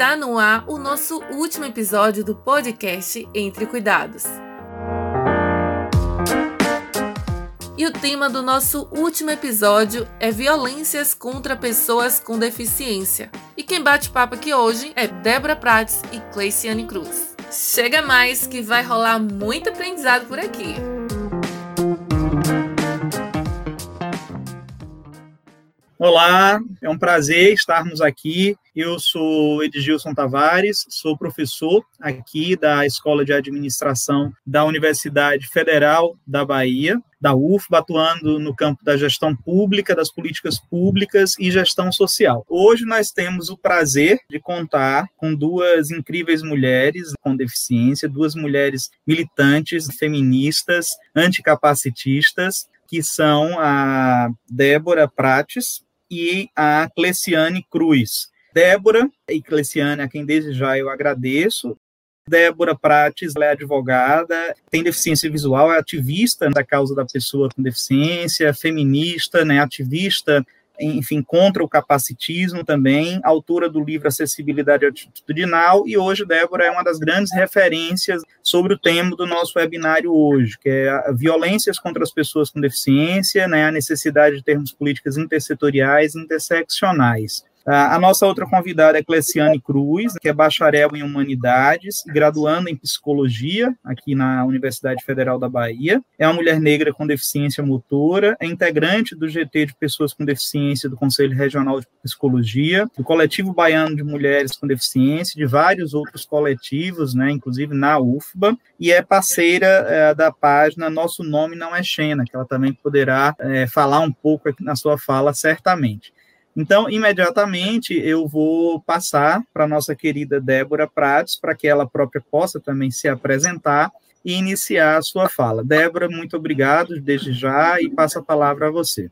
Está no ar o nosso último episódio do podcast Entre Cuidados. E o tema do nosso último episódio é violências contra pessoas com deficiência. E quem bate papo aqui hoje é Débora Prates e Cleiciane Cruz. Chega mais que vai rolar muito aprendizado por aqui. Olá, é um prazer estarmos aqui. Eu sou Edgilson Tavares, sou professor aqui da Escola de Administração da Universidade Federal da Bahia, da UFBA, atuando no campo da gestão pública, das políticas públicas e gestão social. Hoje nós temos o prazer de contar com duas incríveis mulheres com deficiência, duas mulheres militantes, feministas, anticapacitistas, que são a Débora Prates, e a Cleciane Cruz. Débora e Cleciane, a quem desde já eu agradeço. Débora Prates é advogada, tem deficiência visual, é ativista da causa da pessoa com deficiência, feminista, né, ativista enfim, contra o capacitismo também, autora do livro Acessibilidade Atitudinal, e hoje Débora é uma das grandes referências sobre o tema do nosso webinário hoje, que é violências contra as pessoas com deficiência, né, a necessidade de termos políticas intersetoriais interseccionais. A nossa outra convidada é Cleciane Cruz, que é bacharel em Humanidades, graduando em Psicologia aqui na Universidade Federal da Bahia. É uma mulher negra com deficiência motora, é integrante do GT de Pessoas com Deficiência do Conselho Regional de Psicologia, do Coletivo Baiano de Mulheres com Deficiência, de vários outros coletivos, né, inclusive na UFBA, e é parceira é, da página Nosso Nome Não é Xena, que ela também poderá é, falar um pouco na sua fala, certamente. Então, imediatamente eu vou passar para nossa querida Débora Prates, para que ela própria possa também se apresentar e iniciar a sua fala. Débora, muito obrigado desde já e passo a palavra a você.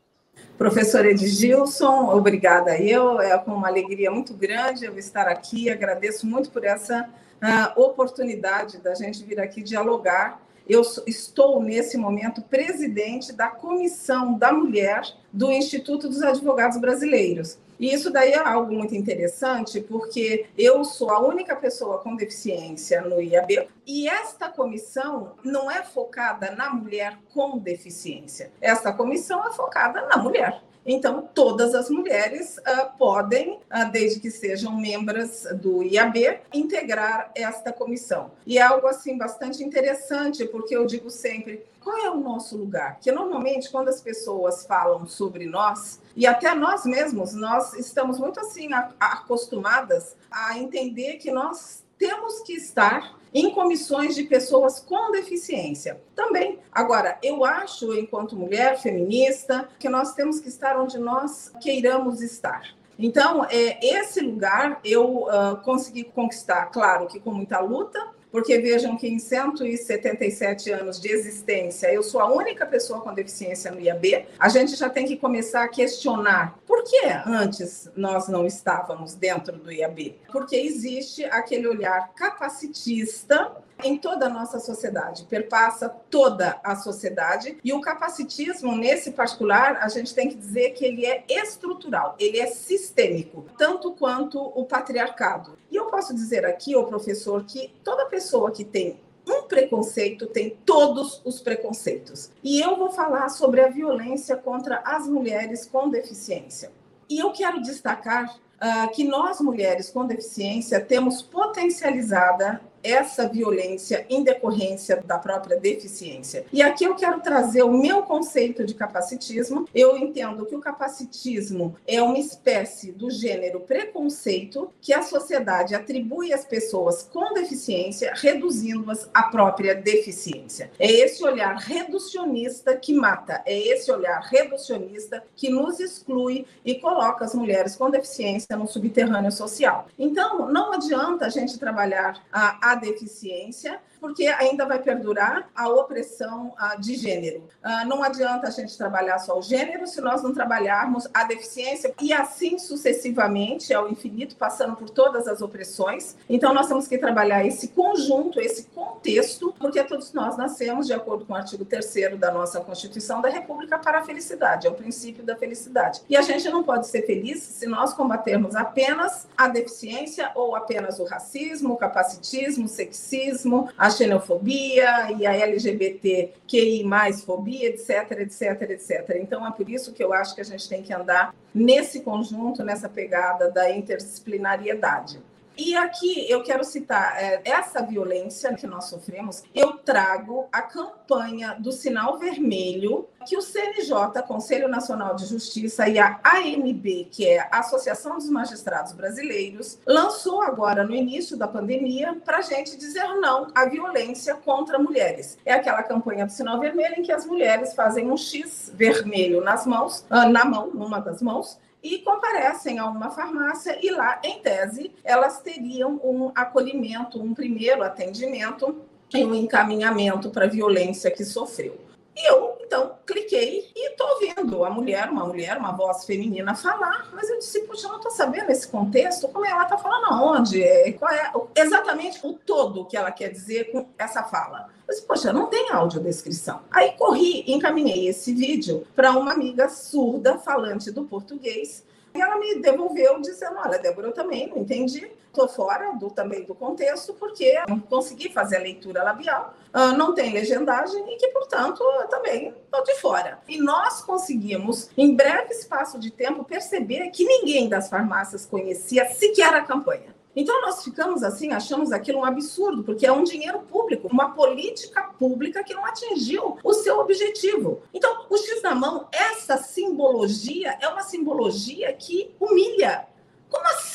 Professor Edgilson, obrigada eu, é com uma alegria muito grande eu estar aqui, agradeço muito por essa uh, oportunidade da gente vir aqui dialogar eu estou, nesse momento, presidente da Comissão da Mulher do Instituto dos Advogados Brasileiros. E isso daí é algo muito interessante, porque eu sou a única pessoa com deficiência no IAB, e esta comissão não é focada na mulher com deficiência. Esta comissão é focada na mulher. Então, todas as mulheres uh, podem, uh, desde que sejam membros do IAB, integrar esta comissão. E é algo assim bastante interessante, porque eu digo sempre, qual é o nosso lugar? Que normalmente quando as pessoas falam sobre nós, e até nós mesmos, nós estamos muito assim acostumadas a entender que nós temos que estar em comissões de pessoas com deficiência. Também. Agora, eu acho, enquanto mulher feminista, que nós temos que estar onde nós queiramos estar. Então, é, esse lugar eu uh, consegui conquistar, claro que com muita luta, porque vejam que em 177 anos de existência, eu sou a única pessoa com deficiência no IAB, a gente já tem que começar a questionar por que antes nós não estávamos dentro do IAB? Porque existe aquele olhar capacitista em toda a nossa sociedade, perpassa toda a sociedade. E o capacitismo, nesse particular, a gente tem que dizer que ele é estrutural, ele é sistêmico, tanto quanto o patriarcado. E eu posso dizer aqui, o professor, que toda pessoa que tem um preconceito tem todos os preconceitos. E eu vou falar sobre a violência contra as mulheres com deficiência. E eu quero destacar uh, que nós, mulheres com deficiência, temos potencializada essa violência em decorrência da própria deficiência. E aqui eu quero trazer o meu conceito de capacitismo. Eu entendo que o capacitismo é uma espécie do gênero preconceito que a sociedade atribui às pessoas com deficiência, reduzindo-as à própria deficiência. É esse olhar reducionista que mata, é esse olhar reducionista que nos exclui e coloca as mulheres com deficiência no subterrâneo social. Então, não adianta a gente trabalhar a a deficiência porque ainda vai perdurar a opressão de gênero. Uh, não adianta a gente trabalhar só o gênero se nós não trabalharmos a deficiência e assim sucessivamente ao infinito, passando por todas as opressões. Então, nós temos que trabalhar esse conjunto, esse contexto, porque todos nós nascemos de acordo com o artigo 3 da nossa Constituição da República para a felicidade, é o princípio da felicidade. E a gente não pode ser feliz se nós combatermos apenas a deficiência ou apenas o racismo, o capacitismo, o sexismo, a xenofobia e a LGBTQI+, fobia, etc, etc, etc. Então, é por isso que eu acho que a gente tem que andar nesse conjunto, nessa pegada da interdisciplinariedade. E aqui eu quero citar é, essa violência que nós sofremos. Eu trago a campanha do Sinal Vermelho que o CNJ, Conselho Nacional de Justiça, e a AMB, que é a Associação dos Magistrados Brasileiros, lançou agora no início da pandemia para a gente dizer não à violência contra mulheres. É aquela campanha do Sinal Vermelho em que as mulheres fazem um X vermelho nas mãos, ah, na mão, numa das mãos, e comparecem a uma farmácia e lá, em tese, elas teriam um acolhimento, um primeiro atendimento e um encaminhamento para a violência que sofreu. Eu, então, cliquei e estou ouvindo a mulher, uma mulher, uma voz feminina falar, mas eu disse, puxa, eu não estou sabendo esse contexto, como é? ela está falando aonde, é, qual é exatamente o todo que ela quer dizer com essa fala. Eu disse, poxa, não tem audiodescrição. Aí corri encaminhei esse vídeo para uma amiga surda, falante do português, e ela me devolveu dizendo: Olha, Débora, eu também não entendi, estou fora do, também do contexto, porque não consegui fazer a leitura labial, uh, não tem legendagem e que, portanto, também estou de fora. E nós conseguimos, em breve espaço de tempo, perceber que ninguém das farmácias conhecia sequer a campanha. Então, nós ficamos assim, achamos aquilo um absurdo, porque é um dinheiro público, uma política pública que não atingiu o seu objetivo. Então, o X na mão, essa simbologia é uma simbologia que humilha.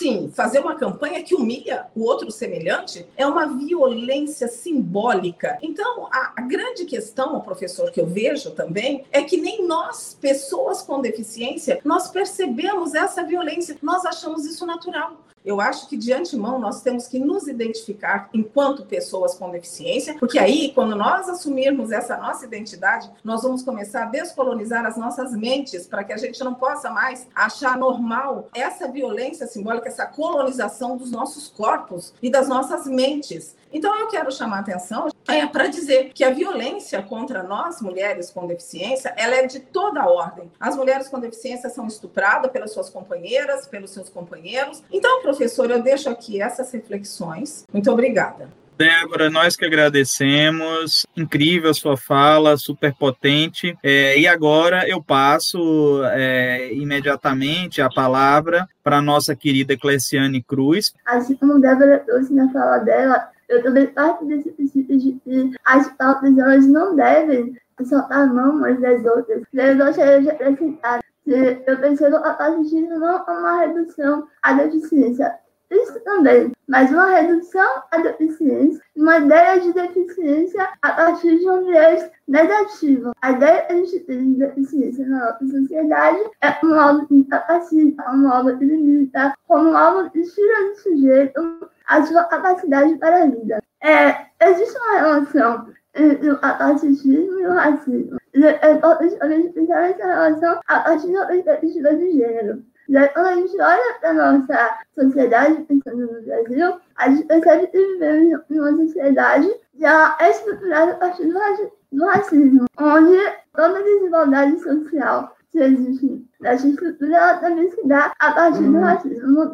Assim? Fazer uma campanha que humilha o outro semelhante é uma violência simbólica. Então, a, a, grande questão, professor, que eu vejo também, é que nem nós, pessoas com deficiência, nós percebemos essa violência, nós achamos isso natural. Eu acho que de antemão nós temos que nos identificar enquanto pessoas com deficiência, porque aí, quando nós assumirmos essa nossa identidade, nós vamos começar a descolonizar as nossas mentes para que a gente não possa mais achar normal essa violência simbólica, essa colonização dos nossos corpos e das nossas mentes. Então, eu quero chamar a atenção é, para dizer que a violência contra nós, mulheres com deficiência, ela é de toda a ordem. As mulheres com deficiência são estupradas pelas suas companheiras, pelos seus companheiros. Então, professor, eu deixo aqui essas reflexões. Muito obrigada. Débora, nós que agradecemos. Incrível a sua fala, super potente. É, e agora eu passo é, imediatamente a palavra para a nossa querida Cleciane Cruz. Assim como Débora trouxe na fala dela, eu também de que as pautas elas não devem soltar mão umas das outras. Eu gostaria de acrescentar que eu percebo a fascismo não é uma redução à deficiência, isso também, mas uma redução à deficiência, uma ideia de deficiência a partir de um viés negativo. A ideia de deficiência na nossa sociedade é um algo incapacita, um algo que limita, como algo que tira do sujeito a sua capacidade para a vida. É, existe uma relação entre o capacitismo e o racismo. É gente pensar nessa relação a partir da perspectiva de gênero. Daí, quando a gente olha para a nossa sociedade, pensando no Brasil, a gente percebe que vivemos em uma sociedade já estruturada a partir do racismo, onde toda desigualdade social que existe nessa estrutura ela também se dá a partir do racismo.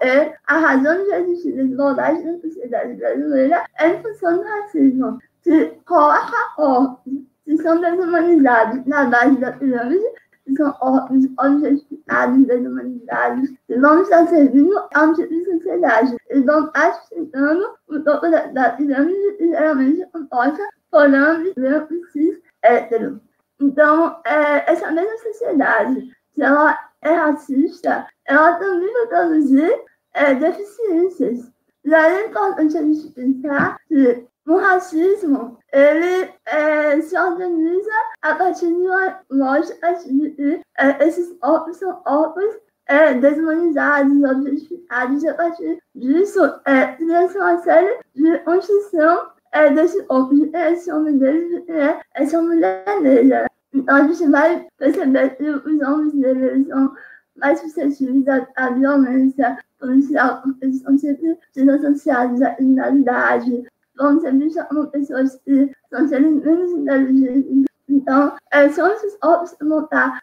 É, a razão de existir desigualdade na sociedade brasileira é em função do racismo. Se coloca ordem, se são desumanizados na base da pirâmide, se são ordens objetificados das humanidades, que vão estar servindo a um tipo de sociedade. Eles vão estar sustentando o topo da, da pirâmide, geralmente composta por homens brancos cis héteros. Então, é, essa mesma sociedade, se ela é racista, ela também vai produzir é, deficiências. E aí é importante a gente pensar que o racismo ele é, se organiza a partir de uma lógica de que é, esses corpos são corpos é, desumanizados, objetificados, e a partir disso é, cria uma série de construção é desse homem, esse homem dele é essa mulher negra. Então gente vai perceber que os homens negros são mais suscetíveis à, à violência policial, porque eles estão sempre sendo associados à criminalidade, vão sempre chamando pessoas que são seres menos inteligentes. Então, é, são esses homens que vão estar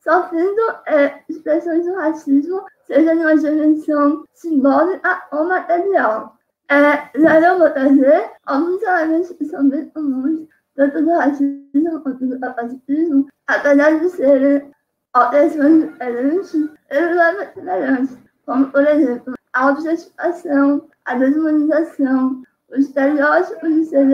sofrendo é, expressões do racismo, seja numa dimensão simbólica ou material. É, já eu vou trazer alguns elementos que são bem comuns, tanto do racismo quanto do capacitismo, apesar de serem alterações diferentes, eles levam semelhantes, como, por exemplo, a objetificação, a desumanização, os estereótipos de ser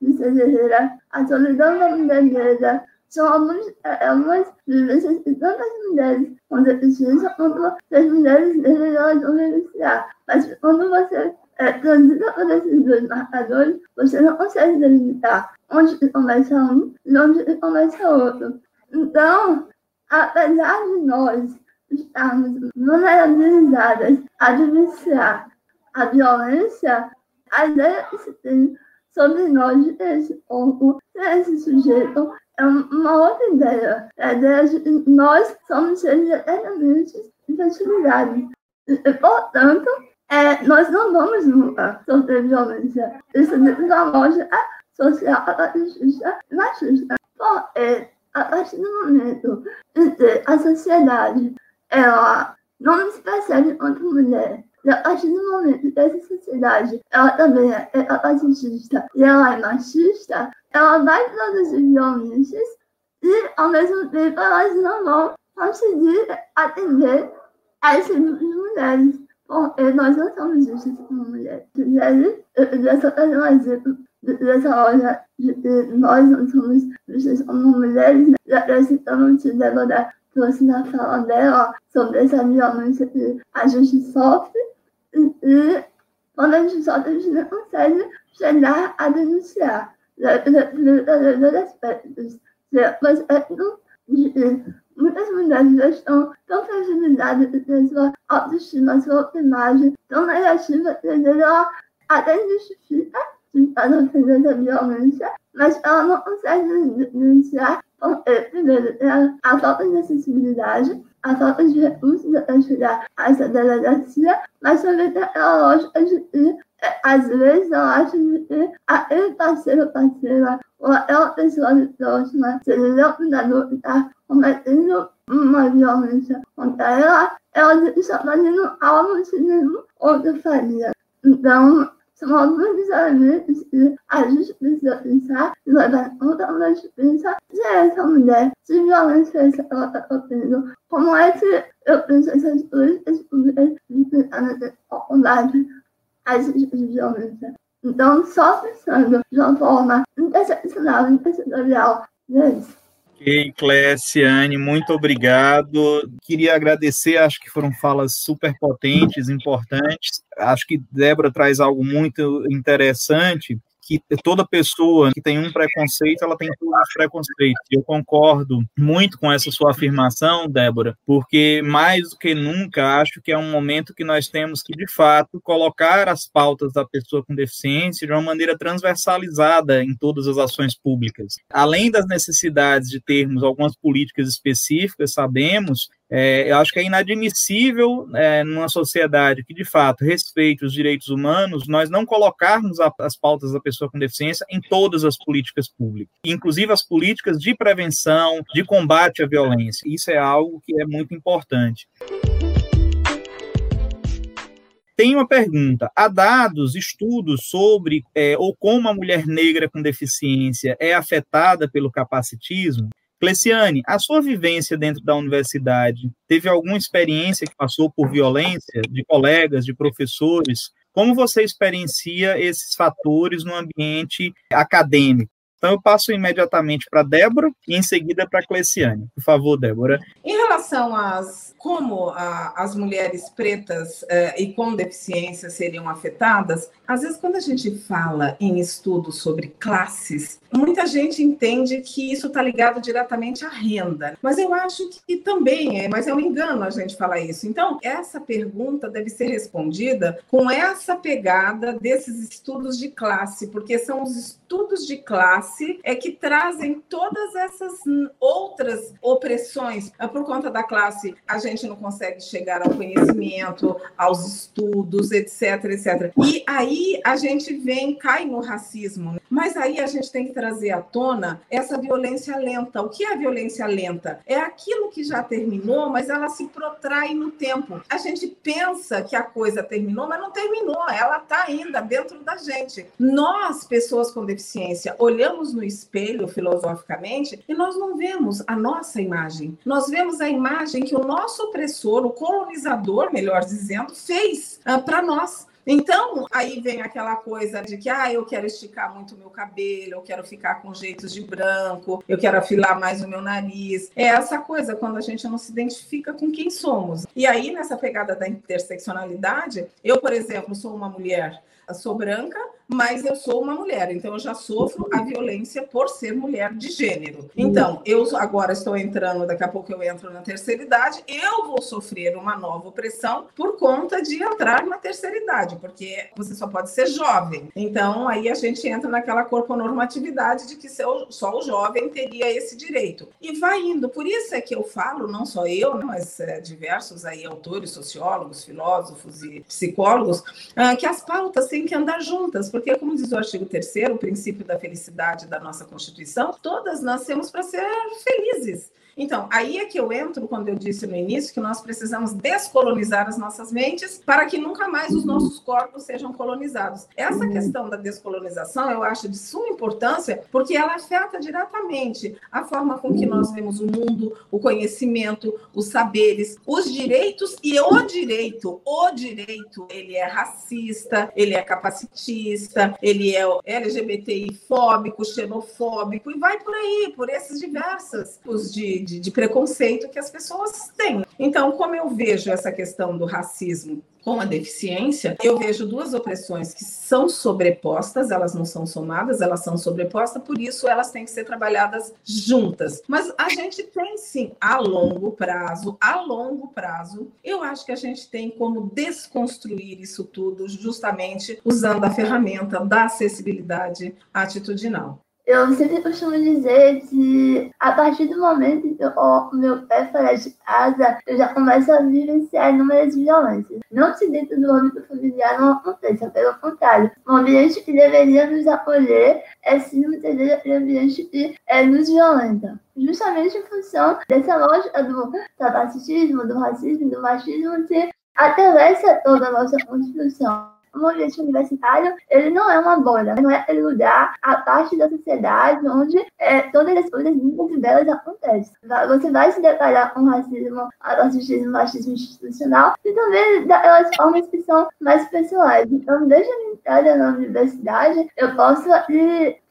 de ser guerreira, a solidão da mulher negra, são algumas, algumas vivências que tantas mulheres com deficiência quanto as mulheres negras vão vivenciar. Mas quando você é, transita por esses dois marcadores, você não consegue delimitar onde começa um e onde começa outro. Então, apesar de nós estarmos vulnerabilizadas a vivenciar a violência, a ideia que se tem sobre nós, esse corpo, esse sujeito, é uma outra ideia. A ideia de que nós somos seres eternamente infantilizados. E, portanto, é, nós não vamos nunca sofrer violência. Isso é uma lógica social machista e machista. Porque, a partir do momento em que a sociedade ela não se percebe enquanto mulher, e a partir do momento que essa sociedade ela também é, é capacitista e ela é machista, ela vai produzir violências e, ao mesmo tempo, elas não vão conseguir atender a esse grupo de mulheres. Porque nós não somos justas como mulheres. Um exemplo dessa loja nós não somos justas como mulheres, né? já citamos o Débora trouxe na fala dela sobre essa violência que a gente sofre. E, e quando a gente sofre, a gente não consegue chegar a denunciar dois aspectos. Mas é, não, muitas mulheres já estão tão fragilizadas em sua autoestima, sua imagem tão negativa, que ela até justifica para ofender essa violência, mas ela não consegue denunciar, primeiro, a falta de acessibilidade, a falta de recursos para chegar a essa delegacia, mas também tem a lógica de que às vezes eu acho que aquele parceiro parceira ou aquela pessoa próxima, seja o cuidador que está cometendo uma violência contra ela, ela está fazendo algo que nenhum outro faria. Então, são elementos que a gente precisa pensar e levar conta a gente pensa se essa mulher, se violência ela está sofrendo, como é que eu penso essas políticas públicas de pensar nessa oportunidade as violência. Então, só pensando de uma forma interseccional, intersectorial, é isso. Ok, Cléciane, muito obrigado. Queria agradecer, acho que foram falas super potentes, importantes. Acho que Débora traz algo muito interessante, que toda pessoa que tem um preconceito, ela tem todos os preconceitos. Eu concordo muito com essa sua afirmação, Débora, porque mais do que nunca acho que é um momento que nós temos que, de fato, colocar as pautas da pessoa com deficiência de uma maneira transversalizada em todas as ações públicas. Além das necessidades de termos algumas políticas específicas, sabemos é, eu acho que é inadmissível é, numa sociedade que, de fato, respeite os direitos humanos, nós não colocarmos a, as pautas da pessoa com deficiência em todas as políticas públicas, inclusive as políticas de prevenção, de combate à violência. Isso é algo que é muito importante. Tem uma pergunta: há dados, estudos sobre é, ou como a mulher negra com deficiência é afetada pelo capacitismo? Cleciane, a sua vivência dentro da universidade, teve alguma experiência que passou por violência de colegas, de professores? Como você experiencia esses fatores no ambiente acadêmico? Então, eu passo imediatamente para Débora e em seguida para Cleciane. Por favor, Débora. Em relação às como a, as mulheres pretas eh, e com deficiência seriam afetadas, às vezes quando a gente fala em estudos sobre classes, muita gente entende que isso está ligado diretamente à renda. Mas eu acho que também é, mas é um engano a gente falar isso. Então, essa pergunta deve ser respondida com essa pegada desses estudos de classe, porque são os estudos de classe é que trazem todas essas outras opressões. Por conta da classe, a gente não consegue chegar ao conhecimento, aos estudos, etc, etc. E aí a gente vem, cai no racismo. Mas aí a gente tem que trazer à tona essa violência lenta. O que é a violência lenta? É aquilo que já terminou, mas ela se protrai no tempo. A gente pensa que a coisa terminou, mas não terminou. Ela está ainda dentro da gente. Nós, pessoas com deficiência, olhamos no espelho filosoficamente e nós não vemos a nossa imagem. Nós vemos a imagem que o nosso opressor, o colonizador, melhor dizendo, fez uh, para nós. Então, aí vem aquela coisa de que, ah, eu quero esticar muito o meu cabelo, eu quero ficar com jeitos de branco, eu quero afilar mais o meu nariz. É essa coisa quando a gente não se identifica com quem somos. E aí, nessa pegada da interseccionalidade, eu, por exemplo, sou uma mulher, sou branca, mas eu sou uma mulher, então eu já sofro a violência por ser mulher de gênero. Então, eu agora estou entrando, daqui a pouco eu entro na terceira idade, eu vou sofrer uma nova opressão por conta de entrar na terceira idade, porque você só pode ser jovem. Então, aí a gente entra naquela corponormatividade de que só o jovem teria esse direito. E vai indo. Por isso é que eu falo, não só eu, né, mas é, diversos aí autores, sociólogos, filósofos e psicólogos, ah, que as pautas têm que andar juntas, porque, como diz o artigo 3, o princípio da felicidade da nossa Constituição, todas nascemos para ser felizes. Então, aí é que eu entro quando eu disse no início que nós precisamos descolonizar as nossas mentes para que nunca mais os nossos corpos sejam colonizados. Essa questão da descolonização eu acho de suma importância porque ela afeta diretamente a forma com que nós vemos o mundo, o conhecimento, os saberes, os direitos e o direito. O direito, ele é racista, ele é capacitista, ele é LGBTI fóbico, xenofóbico e vai por aí, por esses diversos os de de, de preconceito que as pessoas têm. Então, como eu vejo essa questão do racismo com a deficiência, eu vejo duas opressões que são sobrepostas, elas não são somadas, elas são sobrepostas, por isso elas têm que ser trabalhadas juntas. Mas a gente tem sim, a longo prazo, a longo prazo, eu acho que a gente tem como desconstruir isso tudo justamente usando a ferramenta da acessibilidade atitudinal. Eu sempre costumo dizer que a partir do momento que o meu pé fora de casa, eu já começo a vivenciar inúmeras violências. Não se dentro do âmbito familiar não aconteça, pelo contrário. O ambiente que deveria nos acolher é sim muitas vezes ambiente que é, nos violenta. Justamente em função dessa lógica do capacitismo, do racismo, do machismo que atravessa toda a nossa construção o ambiente universitário, ele não é uma bolha, não é aquele lugar, a parte da sociedade onde é, todas as coisas lindas e belas acontecem. Você vai se deparar com racismo, racismo, machismo institucional e também daquelas formas que são mais pessoais. Então, desde a minha entrada na universidade, eu posso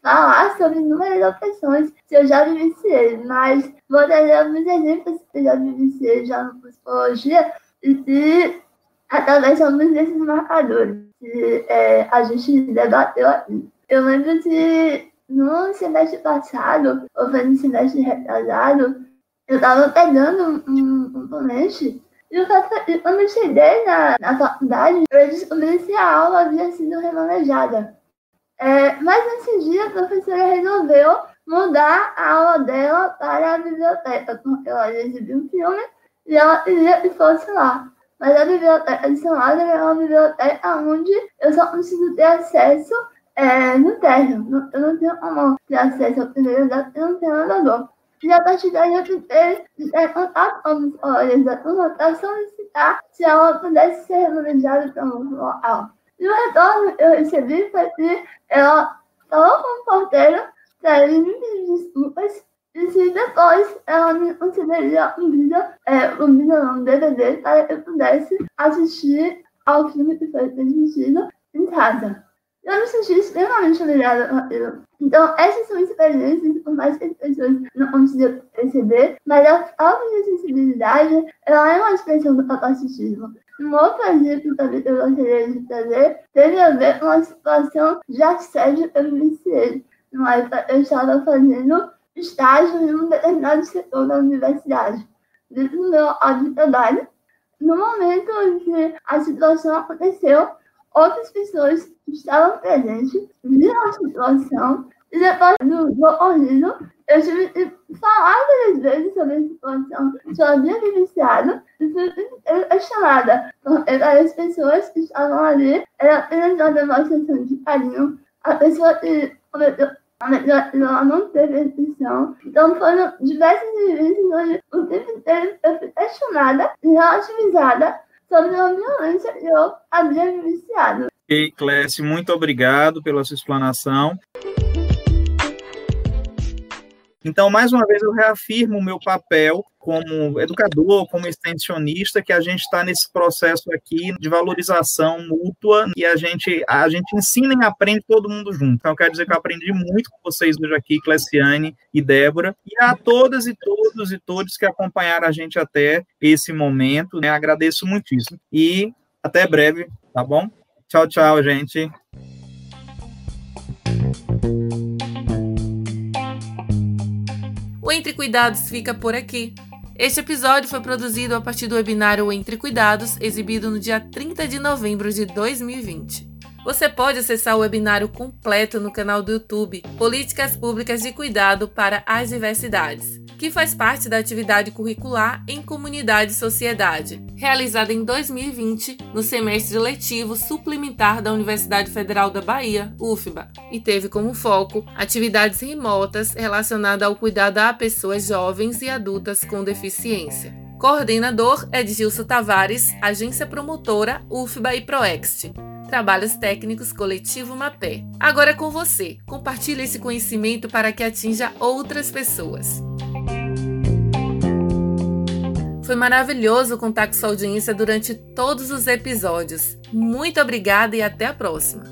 falar sobre inúmeras opressões que eu já vivenciei, mas vou trazer alguns exemplos que eu já vivenciei já na psicologia e através de alguns desses marcadores que é, a gente debateu. Eu lembro que no semestre passado, ou foi no semestre retrasado, eu estava pegando um componente e eu quando eu cheguei na, na faculdade, eu descobri que a aula havia sido remanejada. É, mas nesse dia, a professora resolveu mudar a aula dela para a biblioteca, porque ela ia exibir um filme e ela queria que fosse lá. Mas a biblioteca de Lázaro é uma biblioteca onde eu só consigo ter acesso é, no térreo. Eu não tenho como ter acesso ao primeiro andar, eu não tenho andador. E a partir daí eu tentei é, contato com os colegas da turma para solicitar se ela pudesse ser remanejada para um local. E o retorno eu recebi foi que ela falou com o porteiro para ele me pedir desculpas e se depois ela concederia um vídeo, é, um vídeo não, um DVD, para que eu pudesse assistir ao filme que foi transmitido em casa. eu me senti extremamente humilhada com aquilo. Então, essas são experiências, por mais que as pessoas não consigam perceber, mas a falta de sensibilidade ela é uma expressão do capacitismo. Um outro exemplo também que eu gostaria de trazer teve a ver com a situação de assédio que eu vivenciei. Época, eu estava fazendo estágio em um determinado setor da universidade. Dentro do meu trabalho, no momento em que a situação aconteceu, outras pessoas que estavam presentes viram a situação e depois do, do ocorrido, eu tive que falar várias vezes sobre a situação que eu havia vivenciado e fui questionada as pessoas que estavam ali era apenas uma demonstração de carinho. A pessoa que cometeu ela não teve atenção. Então foram diversas vivências onde o tempo inteiro eu fui questionada e relativizada sobre a violência que eu havia vivenciado. Ok, Clécio, muito obrigado pela sua explanação. Então, mais uma vez, eu reafirmo o meu papel como educador, como extensionista, que a gente está nesse processo aqui de valorização mútua e a gente, a gente ensina e aprende todo mundo junto. Então, quero dizer que eu aprendi muito com vocês hoje aqui, Cleciane e Débora, e a todas e todos e todos que acompanharam a gente até esse momento, né? Agradeço muitíssimo. E até breve, tá bom? Tchau, tchau, gente. O Entre Cuidados fica por aqui. Este episódio foi produzido a partir do webinário Entre Cuidados, exibido no dia 30 de novembro de 2020. Você pode acessar o webinário completo no canal do YouTube Políticas Públicas de Cuidado para as Diversidades, que faz parte da atividade curricular em Comunidade e Sociedade, realizada em 2020 no semestre letivo suplementar da Universidade Federal da Bahia, UFBA, e teve como foco atividades remotas relacionadas ao cuidado a pessoas jovens e adultas com deficiência. Coordenador é Gilson Tavares, agência promotora UFBA e Proext. Trabalhos Técnicos Coletivo Mapé. Agora é com você. Compartilhe esse conhecimento para que atinja outras pessoas. Foi maravilhoso contar com sua audiência durante todos os episódios. Muito obrigada e até a próxima!